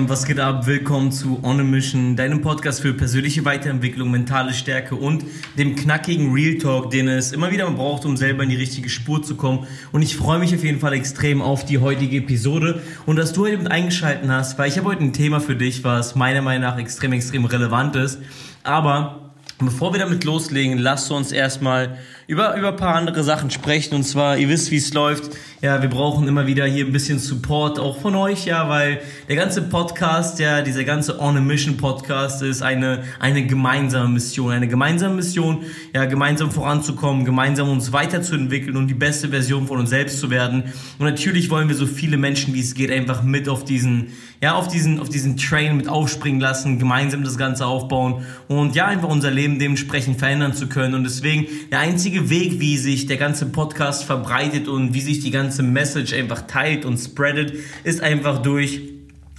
Fam, was geht ab? Willkommen zu On a Mission, deinem Podcast für persönliche Weiterentwicklung, mentale Stärke und dem knackigen Real Talk, den es immer wieder braucht, um selber in die richtige Spur zu kommen. Und ich freue mich auf jeden Fall extrem auf die heutige Episode und dass du heute mit eingeschaltet hast, weil ich habe heute ein Thema für dich, was meiner Meinung nach extrem, extrem relevant ist. Aber bevor wir damit loslegen, lasst uns erstmal über, über ein paar andere Sachen sprechen. Und zwar, ihr wisst, wie es läuft. Ja, wir brauchen immer wieder hier ein bisschen Support auch von euch, ja, weil der ganze Podcast, ja, dieser ganze On a Mission Podcast ist eine, eine gemeinsame Mission. Eine gemeinsame Mission, ja, gemeinsam voranzukommen, gemeinsam uns weiterzuentwickeln und die beste Version von uns selbst zu werden. Und natürlich wollen wir so viele Menschen, wie es geht, einfach mit auf diesen, ja, auf diesen, auf diesen Train mit aufspringen lassen, gemeinsam das Ganze aufbauen und ja, einfach unser Leben dementsprechend verändern zu können. Und deswegen der einzige einzige Weg, wie sich der ganze Podcast verbreitet und wie sich die ganze Message einfach teilt und spreadet, ist einfach durch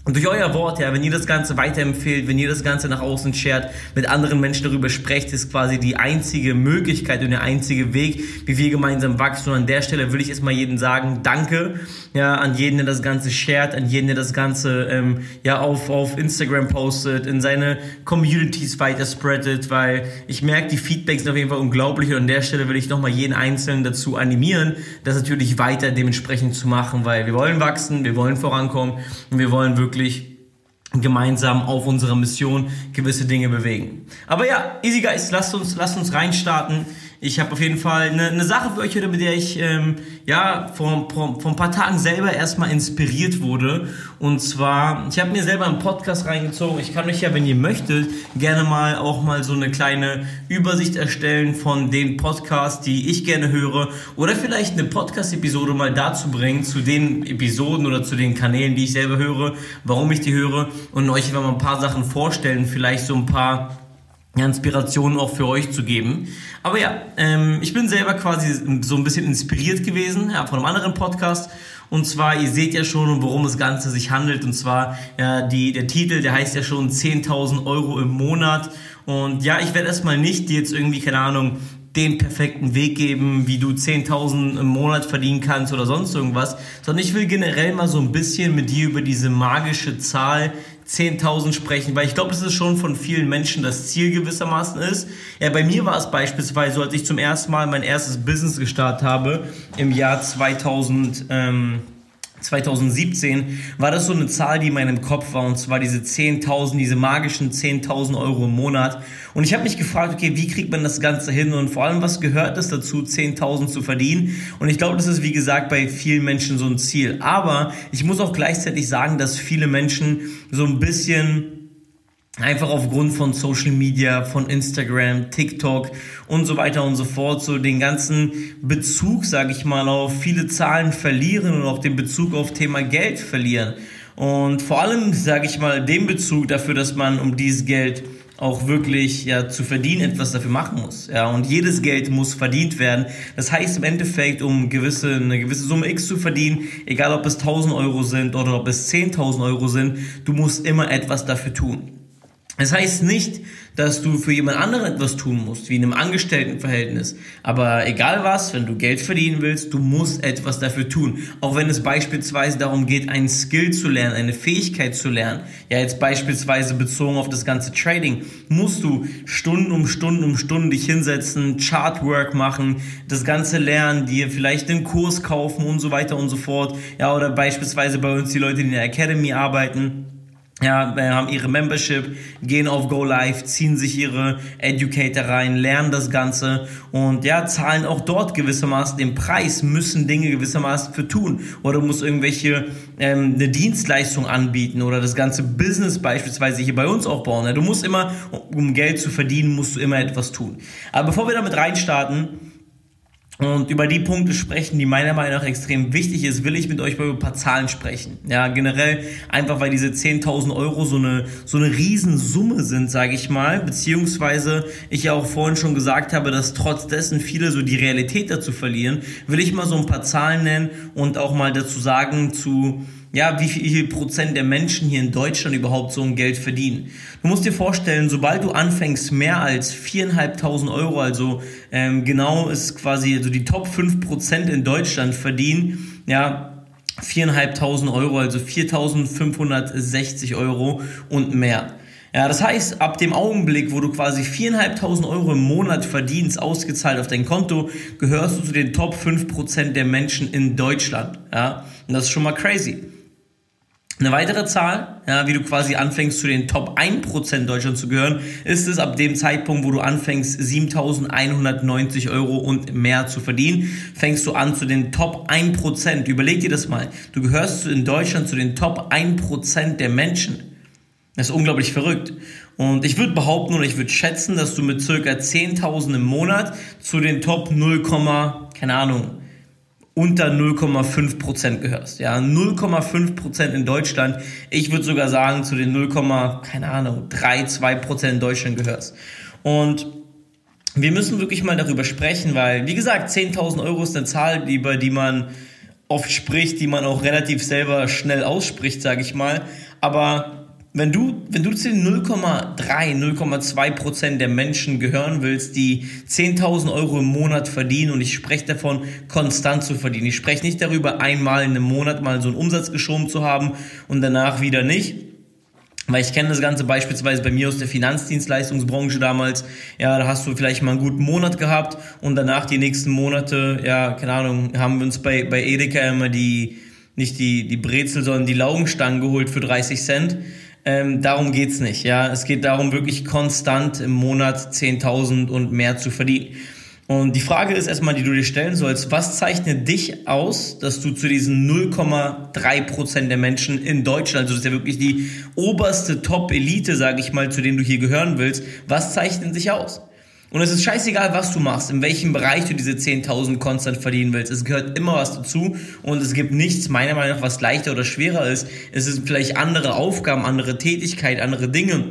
und durch euer Wort, ja, wenn ihr das Ganze weiterempfehlt, wenn ihr das Ganze nach außen shared, mit anderen Menschen darüber sprecht, ist quasi die einzige Möglichkeit und der einzige Weg, wie wir gemeinsam wachsen. Und an der Stelle will ich erstmal jedem sagen, danke, ja, an jeden, der das Ganze shared, an jeden, der das Ganze, ähm, ja, auf, auf Instagram postet, in seine Communities weiter spreadet, weil ich merke, die Feedbacks sind auf jeden Fall unglaublich und an der Stelle will ich nochmal jeden Einzelnen dazu animieren, das natürlich weiter dementsprechend zu machen, weil wir wollen wachsen, wir wollen vorankommen und wir wollen wirklich wirklich gemeinsam auf unserer Mission gewisse Dinge bewegen. Aber ja, Easy Guys, lasst uns, lasst uns reinstarten. Ich habe auf jeden Fall eine, eine Sache für euch heute, mit der ich ähm, ja vor, vor, vor ein paar Tagen selber erstmal inspiriert wurde. Und zwar, ich habe mir selber einen Podcast reingezogen. Ich kann euch ja, wenn ihr möchtet, gerne mal auch mal so eine kleine Übersicht erstellen von den Podcasts, die ich gerne höre. Oder vielleicht eine Podcast-Episode mal dazu bringen, zu den Episoden oder zu den Kanälen, die ich selber höre, warum ich die höre und euch einfach mal ein paar Sachen vorstellen. Vielleicht so ein paar Inspirationen auch für euch zu geben. Aber ja, ähm, ich bin selber quasi so ein bisschen inspiriert gewesen ja, von einem anderen Podcast. Und zwar, ihr seht ja schon, worum das Ganze sich handelt. Und zwar, ja, die, der Titel, der heißt ja schon 10.000 Euro im Monat. Und ja, ich werde erstmal nicht jetzt irgendwie, keine Ahnung, den perfekten Weg geben, wie du 10.000 im Monat verdienen kannst oder sonst irgendwas, sondern ich will generell mal so ein bisschen mit dir über diese magische Zahl 10.000 sprechen, weil ich glaube, es schon von vielen Menschen das Ziel gewissermaßen ist. Ja, bei mir war es beispielsweise so, als ich zum ersten Mal mein erstes Business gestartet habe im Jahr 2000. Ähm, 2017 war das so eine Zahl, die in meinem Kopf war, und zwar diese 10.000, diese magischen 10.000 Euro im Monat. Und ich habe mich gefragt, okay, wie kriegt man das Ganze hin und vor allem, was gehört es dazu, 10.000 zu verdienen? Und ich glaube, das ist, wie gesagt, bei vielen Menschen so ein Ziel. Aber ich muss auch gleichzeitig sagen, dass viele Menschen so ein bisschen einfach aufgrund von Social Media, von Instagram, TikTok und so weiter und so fort, so den ganzen Bezug, sage ich mal, auf viele Zahlen verlieren und auch den Bezug auf Thema Geld verlieren. Und vor allem, sage ich mal, den Bezug dafür, dass man um dieses Geld auch wirklich ja zu verdienen etwas dafür machen muss. Ja, und jedes Geld muss verdient werden. Das heißt im Endeffekt, um gewisse, eine gewisse Summe X zu verdienen, egal ob es 1000 Euro sind oder ob es 10.000 Euro sind, du musst immer etwas dafür tun. Das heißt nicht, dass du für jemand anderen etwas tun musst, wie in einem Angestelltenverhältnis. Aber egal was, wenn du Geld verdienen willst, du musst etwas dafür tun. Auch wenn es beispielsweise darum geht, einen Skill zu lernen, eine Fähigkeit zu lernen. Ja, jetzt beispielsweise bezogen auf das ganze Trading, musst du Stunden um Stunden um Stunden dich hinsetzen, Chartwork machen, das Ganze lernen, dir vielleicht einen Kurs kaufen und so weiter und so fort. Ja, oder beispielsweise bei uns die Leute, die in der Academy arbeiten ja, haben ihre Membership, gehen auf Go Live, ziehen sich ihre Educator rein, lernen das Ganze und ja, zahlen auch dort gewissermaßen den Preis, müssen Dinge gewissermaßen für tun oder muss irgendwelche ähm, eine Dienstleistung anbieten oder das ganze Business beispielsweise hier bei uns aufbauen. Ne? Du musst immer, um Geld zu verdienen, musst du immer etwas tun. Aber bevor wir damit reinstarten, und über die Punkte sprechen, die meiner Meinung nach extrem wichtig ist, will ich mit euch über ein paar Zahlen sprechen. Ja, generell einfach, weil diese 10.000 Euro so eine, so eine Riesensumme sind, sage ich mal, beziehungsweise ich ja auch vorhin schon gesagt habe, dass trotz dessen viele so die Realität dazu verlieren, will ich mal so ein paar Zahlen nennen und auch mal dazu sagen zu, ja, wie viel Prozent der Menschen hier in Deutschland überhaupt so ein Geld verdienen. Du musst dir vorstellen, sobald du anfängst, mehr als viereinhalbtausend Euro, also ähm, genau ist quasi also die Top 5 Prozent in Deutschland verdienen, ja, 4.500 Euro, also 4.560 Euro und mehr. Ja, das heißt, ab dem Augenblick, wo du quasi 4.500 Euro im Monat verdienst, ausgezahlt auf dein Konto, gehörst du zu den Top 5% der Menschen in Deutschland. Ja, und das ist schon mal crazy. Eine weitere Zahl, ja, wie du quasi anfängst zu den Top 1% Deutschland zu gehören, ist es ab dem Zeitpunkt, wo du anfängst 7.190 Euro und mehr zu verdienen, fängst du an zu den Top 1%. Überleg dir das mal. Du gehörst in Deutschland zu den Top 1% der Menschen. Das ist unglaublich verrückt. Und ich würde behaupten oder ich würde schätzen, dass du mit circa 10.000 im Monat zu den Top 0, keine Ahnung, unter 0,5% gehörst. Ja, 0,5% in Deutschland. Ich würde sogar sagen, zu den 0, keine Ahnung, 3, 2% in Deutschland gehörst. Und wir müssen wirklich mal darüber sprechen, weil, wie gesagt, 10.000 Euro ist eine Zahl, über die man oft spricht, die man auch relativ selber schnell ausspricht, sage ich mal. Aber wenn du, wenn du zu den 0,3, 0,2 Prozent der Menschen gehören willst, die 10.000 Euro im Monat verdienen, und ich spreche davon, konstant zu verdienen. Ich spreche nicht darüber, einmal in einem Monat mal so einen Umsatz geschoben zu haben und danach wieder nicht. Weil ich kenne das Ganze beispielsweise bei mir aus der Finanzdienstleistungsbranche damals. Ja, da hast du vielleicht mal einen guten Monat gehabt und danach die nächsten Monate, ja, keine Ahnung, haben wir uns bei, bei Edeka immer die, nicht die, die Brezel, sondern die Laugenstangen geholt für 30 Cent. Ähm, darum geht's nicht. Ja, es geht darum, wirklich konstant im Monat 10.000 und mehr zu verdienen. Und die Frage ist erstmal, die du dir stellen sollst, was zeichnet dich aus, dass du zu diesen 0,3 Prozent der Menschen in Deutschland, also das ist ja wirklich die oberste Top-Elite, sage ich mal, zu denen du hier gehören willst, was zeichnet dich aus? Und es ist scheißegal, was du machst, in welchem Bereich du diese 10.000 konstant verdienen willst. Es gehört immer was dazu und es gibt nichts, meiner Meinung nach, was leichter oder schwerer ist. Es sind vielleicht andere Aufgaben, andere Tätigkeit, andere Dinge,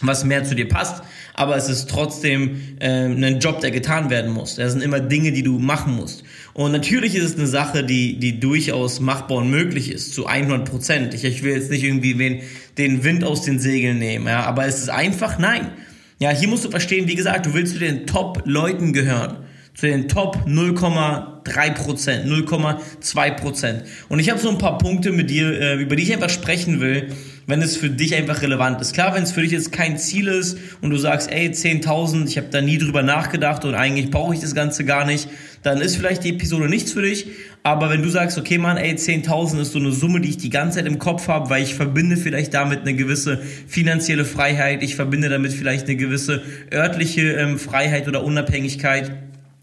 was mehr zu dir passt. Aber es ist trotzdem äh, ein Job, der getan werden muss. Das sind immer Dinge, die du machen musst. Und natürlich ist es eine Sache, die, die durchaus machbar und möglich ist, zu 100 Prozent. Ich, ich will jetzt nicht irgendwie wen, den Wind aus den Segeln nehmen, ja, aber es ist einfach nein. Ja, hier musst du verstehen, wie gesagt, du willst zu den Top-Leuten gehören. Zu den Top 0,3%, 0,2%. Und ich habe so ein paar Punkte mit dir, äh, über die ich einfach sprechen will, wenn es für dich einfach relevant ist. Klar, wenn es für dich jetzt kein Ziel ist und du sagst, ey, 10.000, ich habe da nie drüber nachgedacht und eigentlich brauche ich das Ganze gar nicht, dann ist vielleicht die Episode nichts für dich. Aber wenn du sagst, okay, Mann, ey, 10.000 ist so eine Summe, die ich die ganze Zeit im Kopf habe, weil ich verbinde vielleicht damit eine gewisse finanzielle Freiheit, ich verbinde damit vielleicht eine gewisse örtliche ähm, Freiheit oder Unabhängigkeit,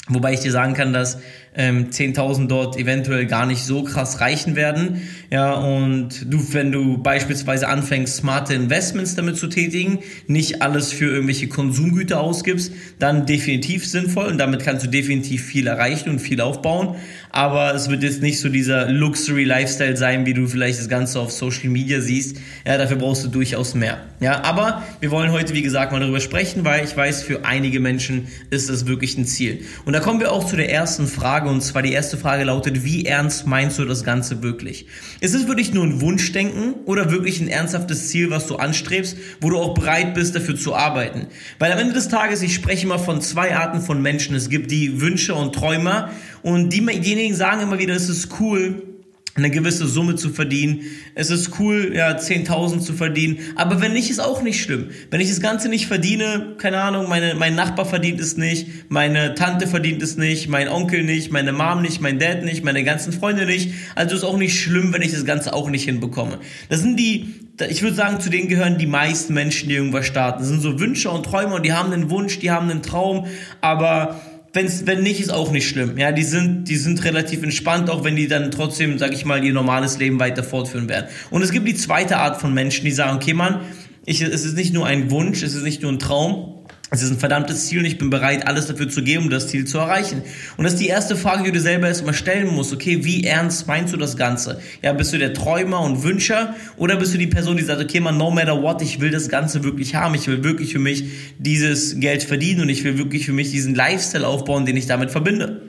Wobei ich dir sagen kann, dass ähm, 10.000 dort eventuell gar nicht so krass reichen werden. Ja, und du, wenn du beispielsweise anfängst, smarte Investments damit zu tätigen, nicht alles für irgendwelche Konsumgüter ausgibst, dann definitiv sinnvoll und damit kannst du definitiv viel erreichen und viel aufbauen. Aber es wird jetzt nicht so dieser Luxury Lifestyle sein, wie du vielleicht das Ganze auf Social Media siehst. Ja, dafür brauchst du durchaus mehr. Ja, aber wir wollen heute, wie gesagt, mal darüber sprechen, weil ich weiß, für einige Menschen ist das wirklich ein Ziel. Und da kommen wir auch zu der ersten Frage Frage und zwar die erste Frage lautet, wie ernst meinst du das Ganze wirklich? Ist es wirklich nur ein Wunschdenken oder wirklich ein ernsthaftes Ziel, was du anstrebst, wo du auch bereit bist, dafür zu arbeiten? Weil am Ende des Tages, ich spreche immer von zwei Arten von Menschen. Es gibt die Wünsche und Träumer und die, diejenigen sagen immer wieder, es ist cool, eine gewisse Summe zu verdienen. Es ist cool, ja, 10.000 zu verdienen. Aber wenn nicht, ist auch nicht schlimm. Wenn ich das Ganze nicht verdiene, keine Ahnung, meine, mein Nachbar verdient es nicht, meine Tante verdient es nicht, mein Onkel nicht, meine Mom nicht, mein Dad nicht, meine ganzen Freunde nicht. Also ist auch nicht schlimm, wenn ich das Ganze auch nicht hinbekomme. Das sind die, ich würde sagen, zu denen gehören die meisten Menschen, die irgendwas starten. Das sind so Wünsche und Träume und die haben einen Wunsch, die haben einen Traum, aber wenn's, wenn nicht, ist auch nicht schlimm. Ja, die sind, die sind relativ entspannt, auch wenn die dann trotzdem, sag ich mal, ihr normales Leben weiter fortführen werden. Und es gibt die zweite Art von Menschen, die sagen, okay, Mann, ich, es ist nicht nur ein Wunsch, es ist nicht nur ein Traum, es ist ein verdammtes Ziel und ich bin bereit, alles dafür zu geben, um das Ziel zu erreichen. Und das ist die erste Frage, die du selber erstmal stellen musst. Okay, wie ernst meinst du das Ganze? Ja, bist du der Träumer und Wünscher oder bist du die Person, die sagt, okay, man, no matter what, ich will das Ganze wirklich haben. Ich will wirklich für mich dieses Geld verdienen und ich will wirklich für mich diesen Lifestyle aufbauen, den ich damit verbinde.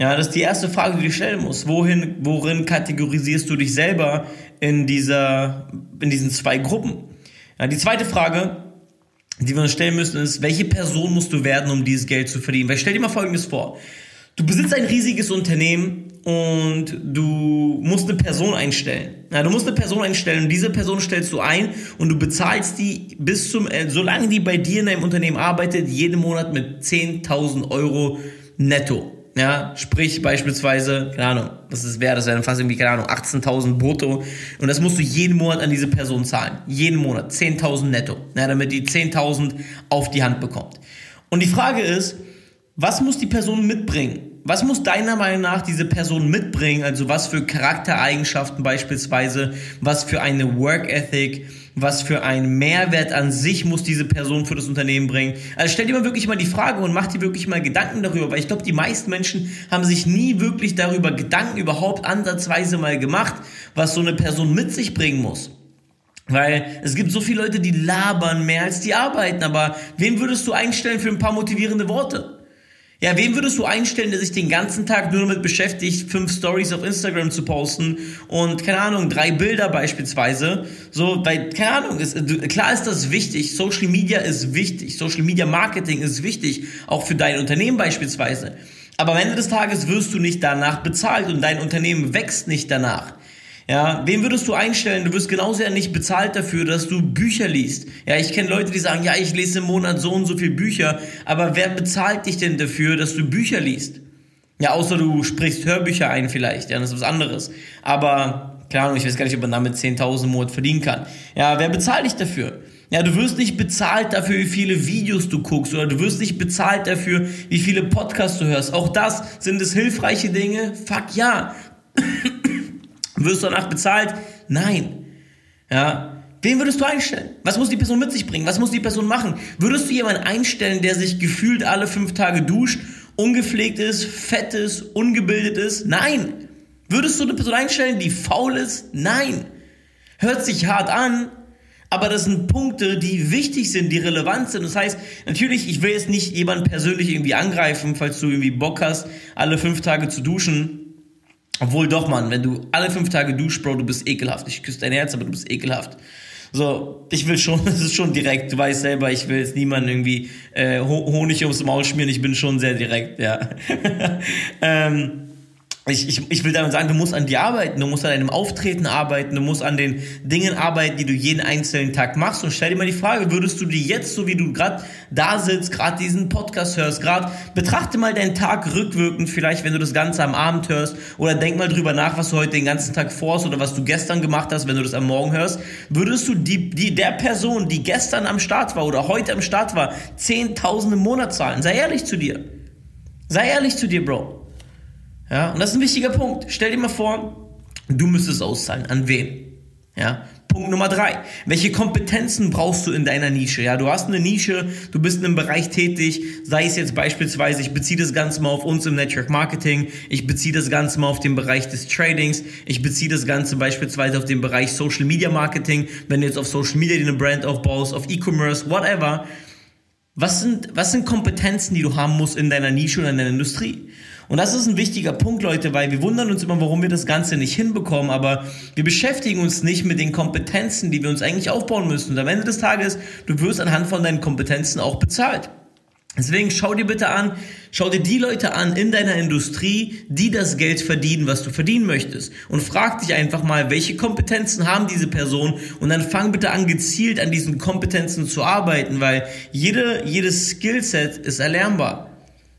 Ja, das ist die erste Frage, die du stellen musst. Wohin, worin kategorisierst du dich selber in dieser, in diesen zwei Gruppen? Ja, die zweite Frage, die wir uns stellen müssen, ist, welche Person musst du werden, um dieses Geld zu verdienen? Weil stell dir mal Folgendes vor. Du besitzt ein riesiges Unternehmen und du musst eine Person einstellen. Ja, du musst eine Person einstellen und diese Person stellst du ein und du bezahlst die bis zum, äh, solange die bei dir in deinem Unternehmen arbeitet, jeden Monat mit 10.000 Euro netto. Ja, sprich beispielsweise, keine Ahnung, was ist wäre, das wäre dann fast irgendwie, keine Ahnung, 18.000 brutto. Und das musst du jeden Monat an diese Person zahlen. Jeden Monat 10.000 netto. Ja, damit die 10.000 auf die Hand bekommt. Und die Frage ist, was muss die Person mitbringen? Was muss deiner Meinung nach diese Person mitbringen? Also was für Charaktereigenschaften beispielsweise, was für eine Work Ethic, was für einen Mehrwert an sich muss diese Person für das Unternehmen bringen? Also stell dir mal wirklich mal die Frage und mach dir wirklich mal Gedanken darüber, weil ich glaube, die meisten Menschen haben sich nie wirklich darüber Gedanken überhaupt ansatzweise mal gemacht, was so eine Person mit sich bringen muss. Weil es gibt so viele Leute, die labern mehr als die arbeiten, aber wen würdest du einstellen für ein paar motivierende Worte? Ja, wen würdest du einstellen, der sich den ganzen Tag nur damit beschäftigt, fünf Stories auf Instagram zu posten und, keine Ahnung, drei Bilder beispielsweise? So, weil, keine Ahnung, ist, klar ist das wichtig. Social Media ist wichtig. Social Media Marketing ist wichtig. Auch für dein Unternehmen beispielsweise. Aber am Ende des Tages wirst du nicht danach bezahlt und dein Unternehmen wächst nicht danach. Ja, wen würdest du einstellen? Du wirst genauso ja nicht bezahlt dafür, dass du Bücher liest. Ja, ich kenne Leute, die sagen, ja, ich lese im Monat so und so viel Bücher, aber wer bezahlt dich denn dafür, dass du Bücher liest? Ja, außer du sprichst Hörbücher ein vielleicht, ja, das ist was anderes. Aber, keine Ahnung, ich weiß gar nicht, ob man damit 10.000 im Monat verdienen kann. Ja, wer bezahlt dich dafür? Ja, du wirst nicht bezahlt dafür, wie viele Videos du guckst oder du wirst nicht bezahlt dafür, wie viele Podcasts du hörst. Auch das sind es hilfreiche Dinge? Fuck ja. Wirst du danach bezahlt? Nein. Ja. Wen würdest du einstellen? Was muss die Person mit sich bringen? Was muss die Person machen? Würdest du jemanden einstellen, der sich gefühlt alle fünf Tage duscht, ungepflegt ist, fett ist, ungebildet ist? Nein. Würdest du eine Person einstellen, die faul ist? Nein. Hört sich hart an, aber das sind Punkte, die wichtig sind, die relevant sind. Das heißt, natürlich, ich will jetzt nicht jemanden persönlich irgendwie angreifen, falls du irgendwie Bock hast, alle fünf Tage zu duschen. Obwohl doch, Mann, wenn du alle fünf Tage duschst, Bro, du bist ekelhaft. Ich küsse dein Herz, aber du bist ekelhaft. So, ich will schon, das ist schon direkt. Du weißt selber, ich will jetzt niemanden irgendwie äh, Honig ums Maul schmieren. Ich bin schon sehr direkt, ja. ähm, ich, ich, ich will damit sagen, du musst an dir arbeiten, du musst an deinem Auftreten arbeiten, du musst an den Dingen arbeiten, die du jeden einzelnen Tag machst. Und stell dir mal die Frage, würdest du dir jetzt, so wie du gerade da sitzt, gerade diesen Podcast hörst, gerade betrachte mal deinen Tag rückwirkend, vielleicht wenn du das Ganze am Abend hörst, oder denk mal drüber nach, was du heute den ganzen Tag vorhast oder was du gestern gemacht hast, wenn du das am Morgen hörst. Würdest du die, die der Person, die gestern am Start war oder heute am Start war, 10.000 im Monat zahlen? Sei ehrlich zu dir. Sei ehrlich zu dir, Bro. Ja, und das ist ein wichtiger Punkt. Stell dir mal vor, du müsstest auszahlen. An wen? Ja, Punkt Nummer drei. Welche Kompetenzen brauchst du in deiner Nische? Ja, du hast eine Nische, du bist in einem Bereich tätig, sei es jetzt beispielsweise, ich beziehe das Ganze mal auf uns im Network Marketing, ich beziehe das Ganze mal auf den Bereich des Tradings, ich beziehe das Ganze beispielsweise auf den Bereich Social Media Marketing, wenn du jetzt auf Social Media eine Brand aufbaust, auf E-Commerce, whatever. Was sind, was sind Kompetenzen, die du haben musst in deiner Nische oder in deiner Industrie? Und das ist ein wichtiger Punkt, Leute, weil wir wundern uns immer, warum wir das Ganze nicht hinbekommen, aber wir beschäftigen uns nicht mit den Kompetenzen, die wir uns eigentlich aufbauen müssen. Und am Ende des Tages, du wirst anhand von deinen Kompetenzen auch bezahlt. Deswegen schau dir bitte an, schau dir die Leute an in deiner Industrie, die das Geld verdienen, was du verdienen möchtest. Und frag dich einfach mal, welche Kompetenzen haben diese Personen und dann fang bitte an, gezielt an diesen Kompetenzen zu arbeiten, weil jede, jedes Skillset ist erlernbar.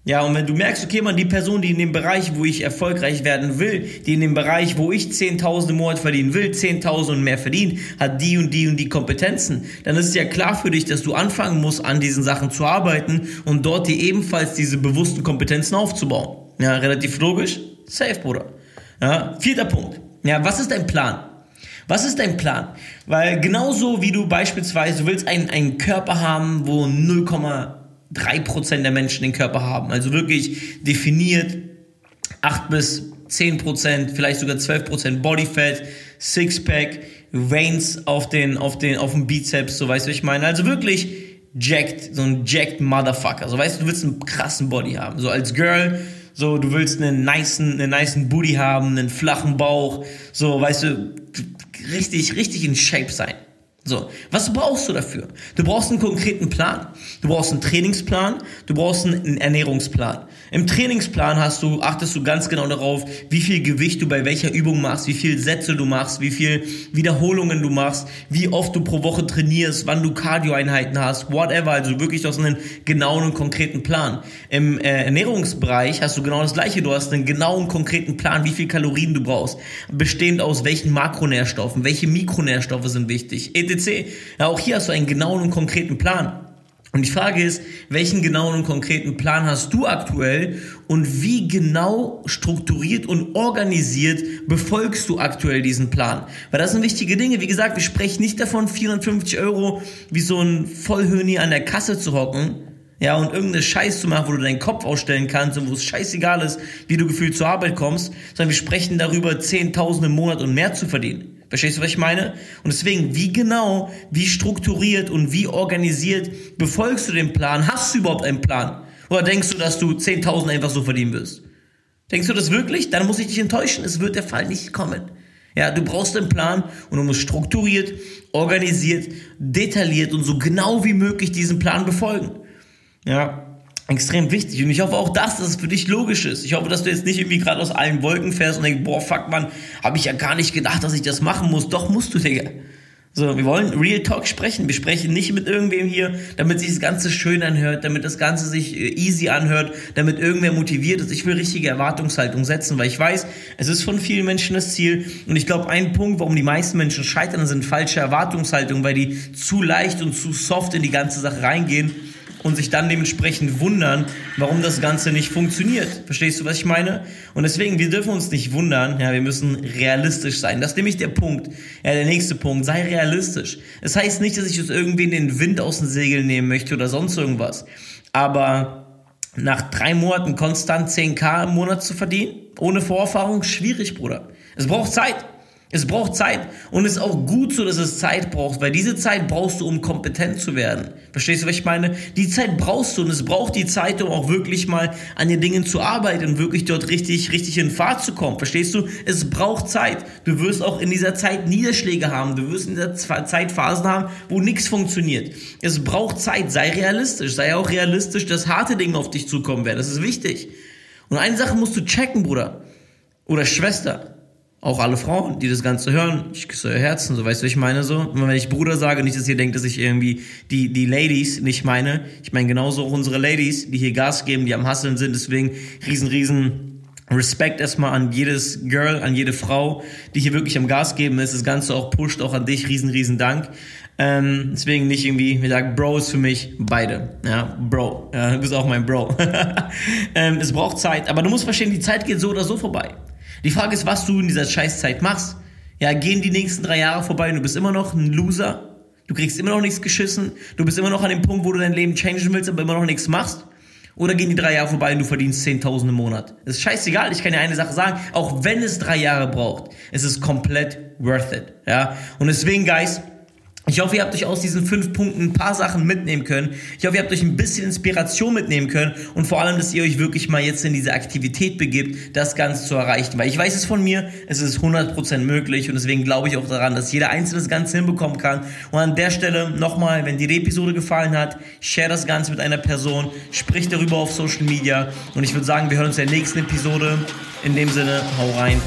Ja, und wenn du merkst, okay, man, die Person, die in dem Bereich, wo ich erfolgreich werden will, die in dem Bereich, wo ich 10.000 im Monat verdienen will, 10.000 und mehr verdient, hat die und die und die Kompetenzen, dann ist es ja klar für dich, dass du anfangen musst, an diesen Sachen zu arbeiten und dort dir ebenfalls diese bewussten Kompetenzen aufzubauen. Ja, relativ logisch. Safe, Bruder. Ja, vierter Punkt. Ja, was ist dein Plan? Was ist dein Plan? Weil genauso wie du beispielsweise, willst einen, einen Körper haben, wo 0, 3% der Menschen den Körper haben. Also wirklich definiert 8 bis 10%, vielleicht sogar 12% Bodyfat, Sixpack, Veins auf den, auf den, auf dem Bizeps, so weißt du, ich meine. Also wirklich jacked, so ein jacked Motherfucker. So weißt du, du willst einen krassen Body haben. So als Girl, so du willst einen niceen, einen niceen Booty haben, einen flachen Bauch, so weißt du, richtig, richtig in Shape sein. So, was brauchst du dafür? Du brauchst einen konkreten Plan. Du brauchst einen Trainingsplan, du brauchst einen Ernährungsplan. Im Trainingsplan hast du, achtest du ganz genau darauf, wie viel Gewicht du bei welcher Übung machst, wie viel Sätze du machst, wie viel Wiederholungen du machst, wie oft du pro Woche trainierst, wann du Cardioeinheiten hast, whatever. Also wirklich aus einem genauen und konkreten Plan. Im äh, Ernährungsbereich hast du genau das gleiche. Du hast einen genauen, konkreten Plan, wie viel Kalorien du brauchst, bestehend aus welchen Makronährstoffen, welche Mikronährstoffe sind wichtig, etc. Ja, auch hier hast du einen genauen und konkreten Plan. Und die Frage ist, welchen genauen und konkreten Plan hast du aktuell und wie genau strukturiert und organisiert befolgst du aktuell diesen Plan? Weil das sind wichtige Dinge. Wie gesagt, wir sprechen nicht davon, 450 Euro wie so ein Vollhöni an der Kasse zu hocken, ja, und irgendeine Scheiß zu machen, wo du deinen Kopf ausstellen kannst und wo es scheißegal ist, wie du gefühlt zur Arbeit kommst, sondern wir sprechen darüber, 10.000 im Monat und mehr zu verdienen. Verstehst du, was ich meine? Und deswegen, wie genau, wie strukturiert und wie organisiert befolgst du den Plan? Hast du überhaupt einen Plan? Oder denkst du, dass du 10.000 einfach so verdienen wirst? Denkst du das wirklich? Dann muss ich dich enttäuschen. Es wird der Fall nicht kommen. Ja, du brauchst einen Plan und du musst strukturiert, organisiert, detailliert und so genau wie möglich diesen Plan befolgen. Ja, extrem wichtig. Und ich hoffe auch das, dass es für dich logisch ist. Ich hoffe, dass du jetzt nicht irgendwie gerade aus allen Wolken fährst und denkst, boah, fuck, man, habe ich ja gar nicht gedacht, dass ich das machen muss. Doch musst du, Digga. So, wir wollen Real Talk sprechen. Wir sprechen nicht mit irgendwem hier, damit sich das Ganze schön anhört, damit das Ganze sich äh, easy anhört, damit irgendwer motiviert ist. Ich will richtige Erwartungshaltung setzen, weil ich weiß, es ist von vielen Menschen das Ziel. Und ich glaube, ein Punkt, warum die meisten Menschen scheitern, sind falsche Erwartungshaltungen, weil die zu leicht und zu soft in die ganze Sache reingehen und sich dann dementsprechend wundern, warum das Ganze nicht funktioniert. Verstehst du, was ich meine? Und deswegen, wir dürfen uns nicht wundern, ja, wir müssen realistisch sein. Das ist nämlich der Punkt. Ja, der nächste Punkt, sei realistisch. Es das heißt nicht, dass ich jetzt irgendwie den Wind aus den Segeln nehmen möchte oder sonst irgendwas. Aber nach drei Monaten konstant 10k im Monat zu verdienen, ohne Vorerfahrung, schwierig, Bruder. Es braucht Zeit. Es braucht Zeit und es ist auch gut so, dass es Zeit braucht, weil diese Zeit brauchst du, um kompetent zu werden. Verstehst du, was ich meine? Die Zeit brauchst du und es braucht die Zeit, um auch wirklich mal an den Dingen zu arbeiten und wirklich dort richtig, richtig in Fahrt zu kommen. Verstehst du? Es braucht Zeit. Du wirst auch in dieser Zeit Niederschläge haben. Du wirst in dieser Zeit Phasen haben, wo nichts funktioniert. Es braucht Zeit. Sei realistisch. Sei auch realistisch, dass harte Dinge auf dich zukommen werden. Das ist wichtig. Und eine Sache musst du checken, Bruder. Oder Schwester auch alle Frauen, die das Ganze hören, ich küsse euer Herzen, so weißt du, ich meine so. Und wenn ich Bruder sage, nicht, dass ihr denkt, dass ich irgendwie die, die Ladies nicht meine. Ich meine genauso auch unsere Ladies, die hier Gas geben, die am Hasseln sind. Deswegen riesen, riesen Respekt erstmal an jedes Girl, an jede Frau, die hier wirklich am Gas geben ist. Das Ganze auch pusht, auch an dich. Riesen, riesen Dank. Ähm, deswegen nicht irgendwie, wie gesagt, Bro ist für mich beide. Ja, Bro. Ja, du bist auch mein Bro. ähm, es braucht Zeit, aber du musst verstehen, die Zeit geht so oder so vorbei. Die Frage ist, was du in dieser Scheißzeit machst. Ja, gehen die nächsten drei Jahre vorbei und du bist immer noch ein Loser. Du kriegst immer noch nichts geschissen. Du bist immer noch an dem Punkt, wo du dein Leben changen willst, aber immer noch nichts machst. Oder gehen die drei Jahre vorbei und du verdienst 10.000 im Monat. Das ist scheißegal. Ich kann dir eine Sache sagen. Auch wenn es drei Jahre braucht, es ist komplett worth it. Ja. Und deswegen, Guys, ich hoffe, ihr habt euch aus diesen fünf Punkten ein paar Sachen mitnehmen können. Ich hoffe, ihr habt euch ein bisschen Inspiration mitnehmen können und vor allem, dass ihr euch wirklich mal jetzt in diese Aktivität begibt, das Ganze zu erreichen. Weil ich weiß es von mir, es ist 100% möglich und deswegen glaube ich auch daran, dass jeder Einzelne das Ganze hinbekommen kann. Und an der Stelle nochmal, wenn dir die Episode gefallen hat, share das Ganze mit einer Person, sprich darüber auf Social Media und ich würde sagen, wir hören uns in der nächsten Episode. In dem Sinne, hau rein.